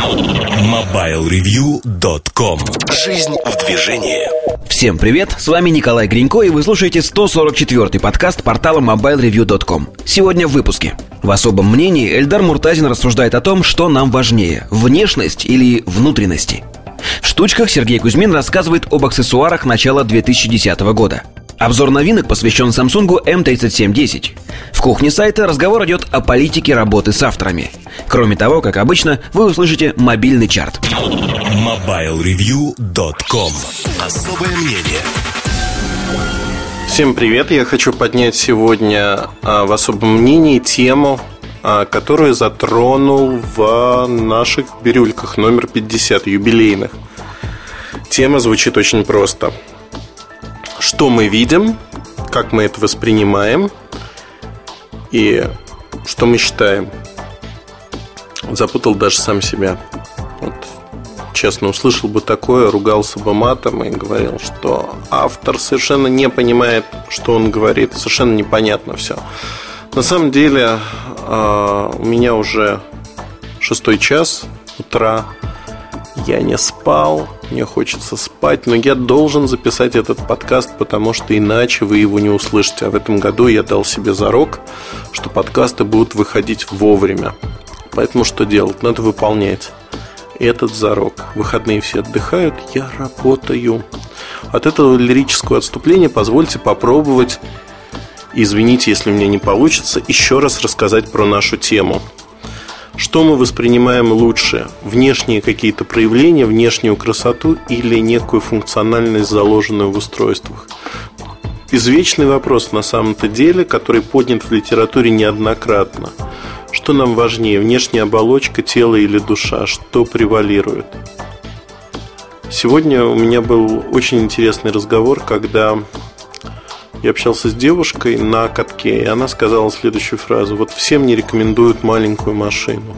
MobileReview.com Жизнь в движении Всем привет, с вами Николай Гринько, и вы слушаете 144-й подкаст портала MobileReview.com. Сегодня в выпуске. В особом мнении Эльдар Муртазин рассуждает о том, что нам важнее – внешность или внутренности. В штучках Сергей Кузьмин рассказывает об аксессуарах начала 2010 года – Обзор новинок посвящен Samsung M3710. В кухне сайта разговор идет о политике работы с авторами. Кроме того, как обычно, вы услышите мобильный чарт. MobileReview.com Особое мнение Всем привет! Я хочу поднять сегодня а, в особом мнении тему, а, которую затронул в наших бирюльках номер 50, юбилейных. Тема звучит очень просто – что мы видим, как мы это воспринимаем и что мы считаем. Запутал даже сам себя. Вот, честно, услышал бы такое, ругался бы матом и говорил, что автор совершенно не понимает, что он говорит, совершенно непонятно все. На самом деле, а, у меня уже шестой час утра, я не спал, мне хочется спать, но я должен записать этот подкаст, потому что иначе вы его не услышите. А в этом году я дал себе зарок, что подкасты будут выходить вовремя. Поэтому что делать? Надо выполнять этот зарок. Выходные все отдыхают, я работаю. От этого лирического отступления позвольте попробовать, извините, если у меня не получится, еще раз рассказать про нашу тему – что мы воспринимаем лучше? Внешние какие-то проявления, внешнюю красоту или некую функциональность, заложенную в устройствах? Извечный вопрос на самом-то деле, который поднят в литературе неоднократно. Что нам важнее, внешняя оболочка, тело или душа? Что превалирует? Сегодня у меня был очень интересный разговор, когда я общался с девушкой на катке, и она сказала следующую фразу. Вот всем не рекомендуют маленькую машину.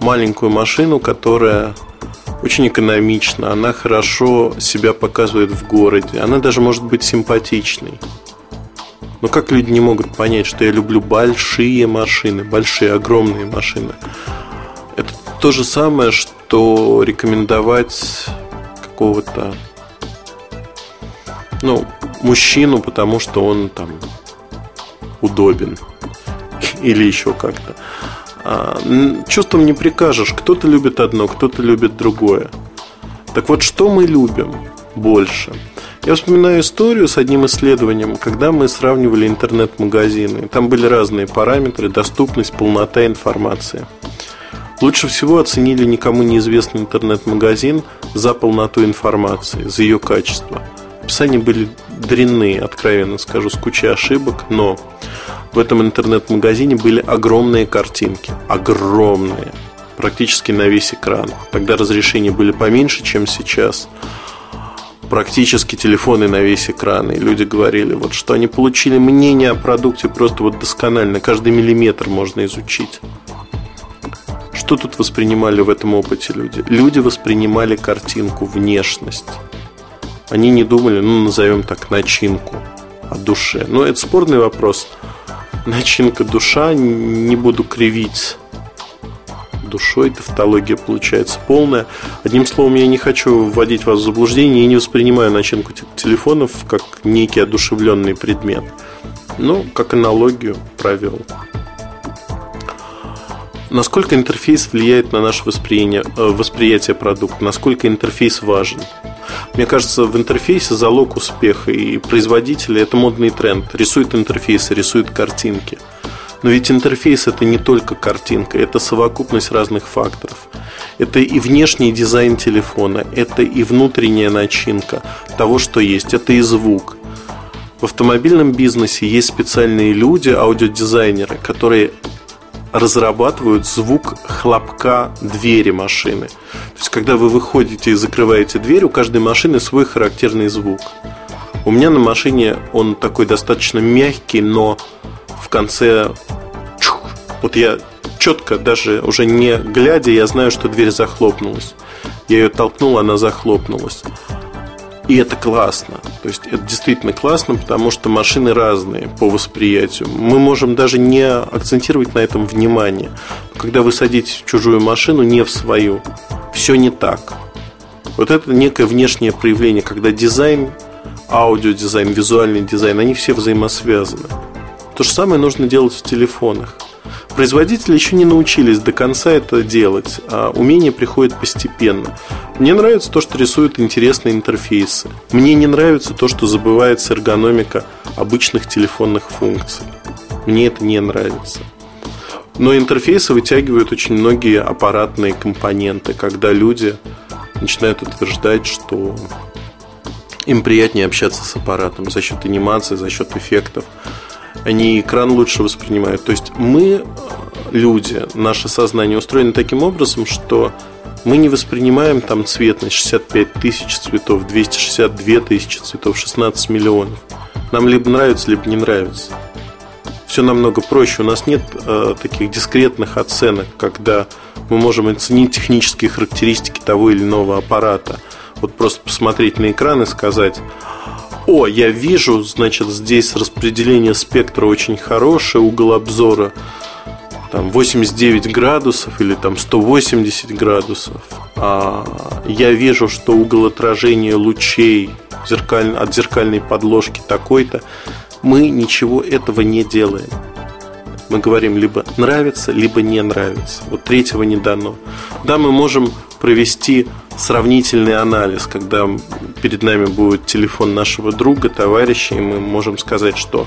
Маленькую машину, которая очень экономична, она хорошо себя показывает в городе, она даже может быть симпатичной. Но как люди не могут понять, что я люблю большие машины, большие, огромные машины? Это то же самое, что рекомендовать какого-то ну, мужчину, потому что он там удобен или еще как-то. А, чувством не прикажешь. Кто-то любит одно, кто-то любит другое. Так вот, что мы любим больше? Я вспоминаю историю с одним исследованием, когда мы сравнивали интернет-магазины. Там были разные параметры, доступность, полнота информации. Лучше всего оценили никому неизвестный интернет-магазин за полноту информации, за ее качество – описания были дрянные, откровенно скажу, с кучей ошибок, но в этом интернет-магазине были огромные картинки. Огромные. Практически на весь экран. Тогда разрешения были поменьше, чем сейчас. Практически телефоны на весь экран. И люди говорили, вот, что они получили мнение о продукте просто вот досконально. Каждый миллиметр можно изучить. Что тут воспринимали в этом опыте люди? Люди воспринимали картинку, внешность они не думали, ну, назовем так, начинку о душе. Но это спорный вопрос. Начинка душа, не буду кривить душой, тавтология получается полная. Одним словом, я не хочу вводить вас в заблуждение и не воспринимаю начинку телефонов как некий одушевленный предмет. Ну, как аналогию провел. Насколько интерфейс влияет на наше восприятие, э, восприятие продукта? Насколько интерфейс важен? Мне кажется, в интерфейсе залог успеха и производители – это модный тренд. Рисуют интерфейсы, рисуют картинки. Но ведь интерфейс – это не только картинка, это совокупность разных факторов. Это и внешний дизайн телефона, это и внутренняя начинка того, что есть, это и звук. В автомобильном бизнесе есть специальные люди, аудиодизайнеры, которые разрабатывают звук хлопка двери машины. То есть, когда вы выходите и закрываете дверь, у каждой машины свой характерный звук. У меня на машине он такой достаточно мягкий, но в конце чух, вот я четко, даже уже не глядя, я знаю, что дверь захлопнулась. Я ее толкнул, она захлопнулась. И это классно. То есть это действительно классно, потому что машины разные по восприятию. Мы можем даже не акцентировать на этом внимание. Когда вы садитесь в чужую машину, не в свою, все не так. Вот это некое внешнее проявление, когда дизайн, аудиодизайн, визуальный дизайн, они все взаимосвязаны. То же самое нужно делать в телефонах. Производители еще не научились до конца это делать, а умение приходит постепенно. Мне нравится то, что рисуют интересные интерфейсы. Мне не нравится то, что забывается эргономика обычных телефонных функций. Мне это не нравится. Но интерфейсы вытягивают очень многие аппаратные компоненты, когда люди начинают утверждать, что им приятнее общаться с аппаратом за счет анимации, за счет эффектов. Они экран лучше воспринимают. То есть мы, люди, наше сознание устроено таким образом, что мы не воспринимаем там цвет на 65 тысяч цветов, 262 тысячи цветов, 16 миллионов. Нам либо нравится, либо не нравится. Все намного проще. У нас нет э, таких дискретных оценок, когда мы можем оценить технические характеристики того или иного аппарата. Вот просто посмотреть на экран и сказать, о, я вижу, значит, здесь распределение спектра очень хорошее, угол обзора там 89 градусов или там 180 градусов. А я вижу, что угол отражения лучей зеркаль... от зеркальной подложки такой-то. Мы ничего этого не делаем мы говорим либо нравится, либо не нравится. Вот третьего не дано. Да, мы можем провести сравнительный анализ, когда перед нами будет телефон нашего друга, товарища, и мы можем сказать, что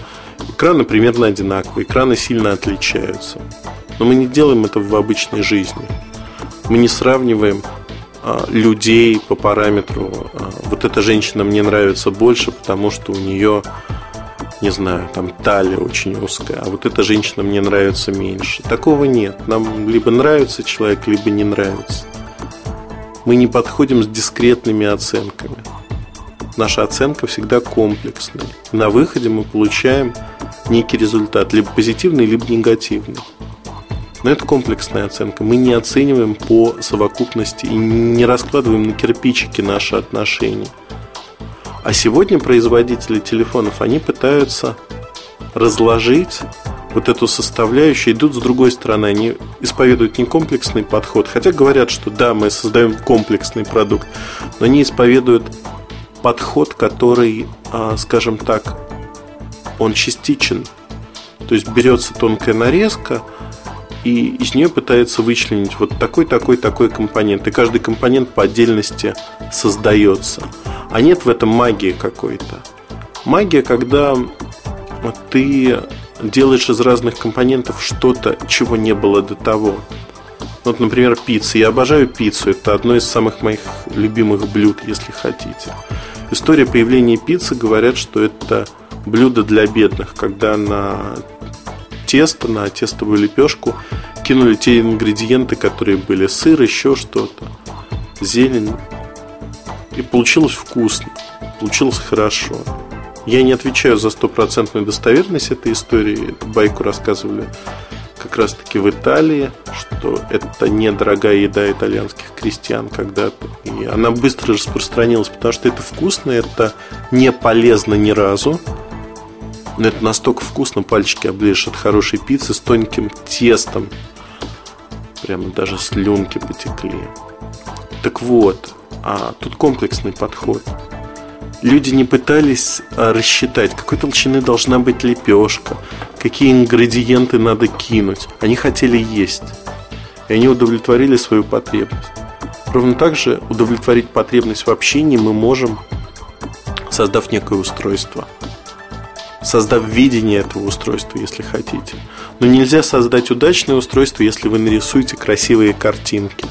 экраны примерно одинаковые, экраны сильно отличаются. Но мы не делаем это в обычной жизни. Мы не сравниваем а, людей по параметру а, вот эта женщина мне нравится больше, потому что у нее не знаю, там талия очень узкая, а вот эта женщина мне нравится меньше. Такого нет. Нам либо нравится человек, либо не нравится. Мы не подходим с дискретными оценками. Наша оценка всегда комплексная. На выходе мы получаем некий результат, либо позитивный, либо негативный. Но это комплексная оценка. Мы не оцениваем по совокупности и не раскладываем на кирпичики наши отношения. А сегодня производители телефонов, они пытаются разложить вот эту составляющую, идут с другой стороны, они исповедуют не комплексный подход, хотя говорят, что да, мы создаем комплексный продукт, но они исповедуют подход, который, а, скажем так, он частичен. То есть берется тонкая нарезка, и из нее пытается вычленить вот такой, такой, такой компонент. И каждый компонент по отдельности создается. А нет в этом магии какой-то. Магия, когда ты делаешь из разных компонентов что-то, чего не было до того. Вот, например, пицца. Я обожаю пиццу. Это одно из самых моих любимых блюд, если хотите. История появления пиццы говорят, что это блюдо для бедных, когда на тесто, на тестовую лепешку кинули те ингредиенты, которые были сыр, еще что-то, зелень. И получилось вкусно, получилось хорошо. Я не отвечаю за стопроцентную достоверность этой истории. Эту байку рассказывали как раз таки в Италии, что это недорогая еда итальянских крестьян когда-то. И она быстро распространилась, потому что это вкусно, это не полезно ни разу. Но это настолько вкусно, пальчики оближешь от хорошей пиццы с тонким тестом. Прямо даже слюнки потекли. Так вот, а тут комплексный подход. Люди не пытались а, рассчитать, какой толщины должна быть лепешка, какие ингредиенты надо кинуть. Они хотели есть. И они удовлетворили свою потребность. Ровно так же удовлетворить потребность в общении мы можем, создав некое устройство – создав видение этого устройства, если хотите. Но нельзя создать удачное устройство, если вы нарисуете красивые картинки,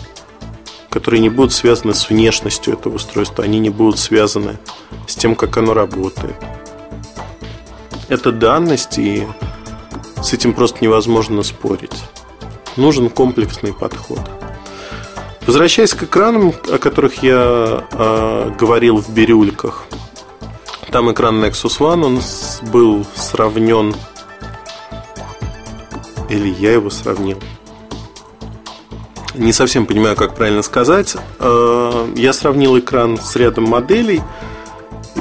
которые не будут связаны с внешностью этого устройства, они не будут связаны с тем, как оно работает. Это данность, и с этим просто невозможно спорить. Нужен комплексный подход. Возвращаясь к экранам, о которых я э, говорил в бирюльках – там экран Nexus One, он был сравнен или я его сравнил. Не совсем понимаю, как правильно сказать. Э, я сравнил экран с рядом моделей,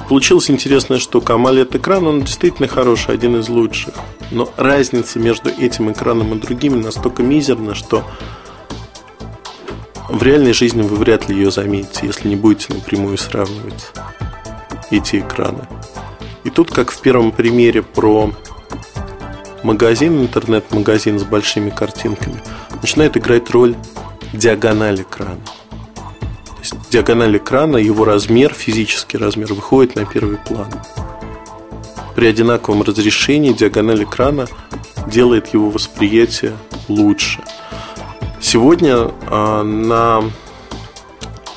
получилась интересная штука. AMOLED экран, он действительно хороший, один из лучших. Но разница между этим экраном и другими настолько мизерна, что в реальной жизни вы вряд ли ее заметите, если не будете напрямую сравнивать эти экраны. И тут, как в первом примере про магазин, интернет-магазин с большими картинками, начинает играть роль диагональ экрана. То есть диагональ экрана, его размер, физический размер, выходит на первый план. При одинаковом разрешении диагональ экрана делает его восприятие лучше. Сегодня а, на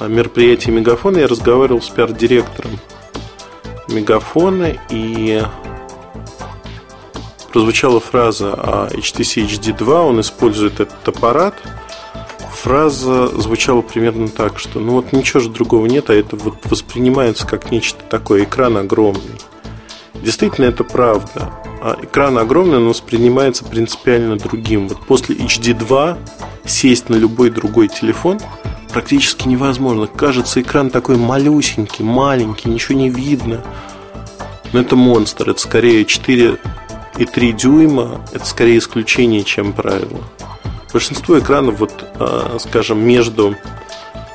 мероприятии Мегафона я разговаривал с пиар-директором Мегафона и прозвучала фраза о HTC HD2, он использует этот аппарат. Фраза звучала примерно так, что ну вот ничего же другого нет, а это вот воспринимается как нечто такое, экран огромный. Действительно, это правда. А экран огромный, но воспринимается принципиально другим. Вот после HD2 сесть на любой другой телефон практически невозможно. Кажется, экран такой малюсенький, маленький, ничего не видно. Но это монстр, это скорее 4 и 3 дюйма это скорее исключение, чем правило. Большинство экранов, вот, а, скажем, между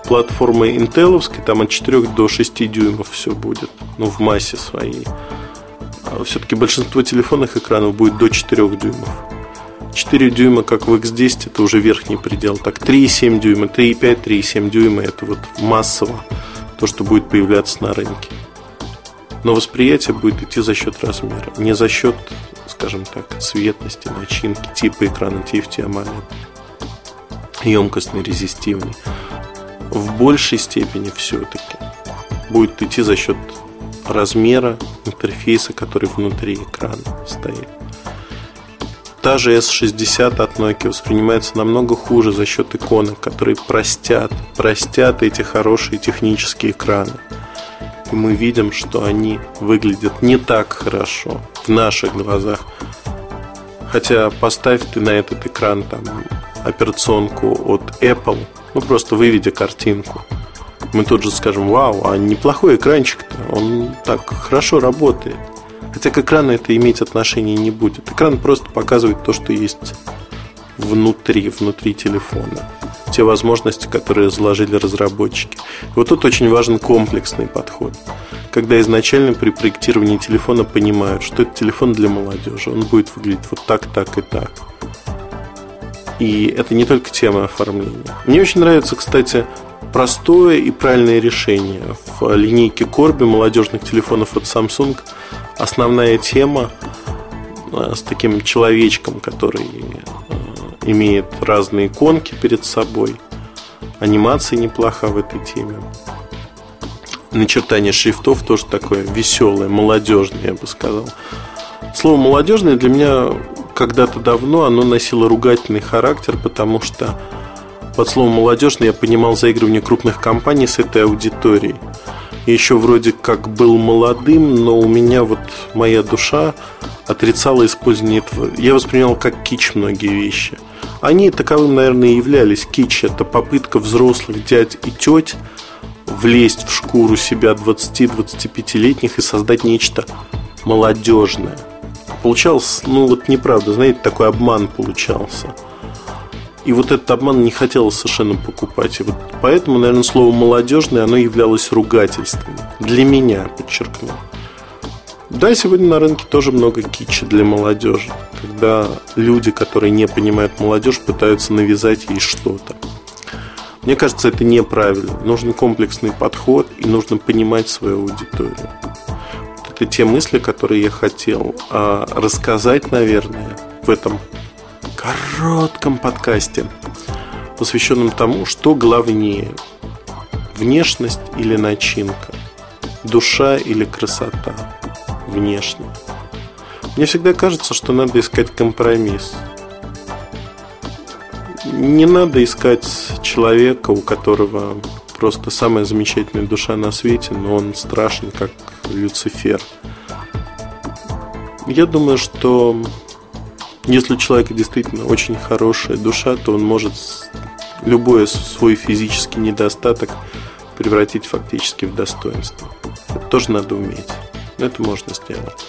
платформой интеловской, там от 4 до 6 дюймов все будет, ну, в массе своей. А все-таки большинство телефонных экранов будет до 4 дюймов. 4 дюйма, как в X10, это уже верхний предел. Так, 3,7 дюйма, 3,5, 3,7 дюйма, это вот массово то, что будет появляться на рынке. Но восприятие будет идти за счет размера, не за счет скажем так, цветности, начинки, типа экрана TFT AMOLED, емкостный, резистивный, в большей степени все-таки будет идти за счет размера интерфейса, который внутри экрана стоит. Та же S60 от Nokia воспринимается намного хуже за счет иконок, которые простят, простят эти хорошие технические экраны и мы видим, что они выглядят не так хорошо в наших глазах. Хотя поставь ты на этот экран там операционку от Apple, ну просто выведи картинку. Мы тут же скажем, вау, а неплохой экранчик-то, он так хорошо работает. Хотя к экрану это иметь отношения не будет. Экран просто показывает то, что есть внутри, внутри телефона те возможности, которые заложили разработчики. И вот тут очень важен комплексный подход. Когда изначально при проектировании телефона понимают, что это телефон для молодежи, он будет выглядеть вот так, так и так. И это не только тема оформления. Мне очень нравится, кстати, простое и правильное решение. В линейке Corby молодежных телефонов от Samsung основная тема э, с таким человечком, который э, имеет разные иконки перед собой. Анимация неплоха в этой теме. Начертание шрифтов тоже такое веселое, молодежное, я бы сказал. Слово молодежное для меня когда-то давно оно носило ругательный характер, потому что под словом молодежный я понимал заигрывание крупных компаний с этой аудиторией. Я еще вроде как был молодым, но у меня вот моя душа отрицала использование этого. Я воспринимал как кич многие вещи. Они таковым, наверное, и являлись. Кич – это попытка взрослых дядь и теть влезть в шкуру себя 20-25-летних и создать нечто молодежное. Получалось, ну вот неправда, знаете, такой обман получался. И вот этот обман не хотелось совершенно покупать. И вот поэтому, наверное, слово молодежное, оно являлось ругательством. Для меня, подчеркну. Да, сегодня на рынке тоже много кичи для молодежи, когда люди, которые не понимают молодежь, пытаются навязать ей что-то. Мне кажется, это неправильно. Нужен комплексный подход и нужно понимать свою аудиторию. Вот это те мысли, которые я хотел а, рассказать, наверное, в этом коротком подкасте, посвященном тому, что главнее – внешность или начинка, душа или красота внешне. Мне всегда кажется, что надо искать компромисс. Не надо искать человека, у которого просто самая замечательная душа на свете, но он страшен, как Люцифер. Я думаю, что если у человека действительно очень хорошая душа, то он может любой свой физический недостаток превратить фактически в достоинство. Это тоже надо уметь. Но это можно сделать.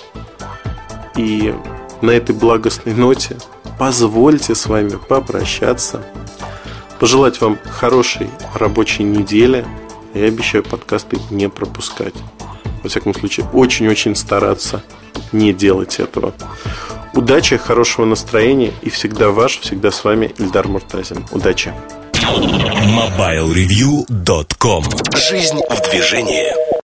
И на этой благостной ноте позвольте с вами попрощаться. Пожелать вам хорошей рабочей недели. Я обещаю подкасты не пропускать. Во всяком случае, очень-очень стараться не делать этого. Удачи, хорошего настроения и всегда ваш, всегда с вами Ильдар Муртазин. Удачи! MobileReview.com Жизнь в движении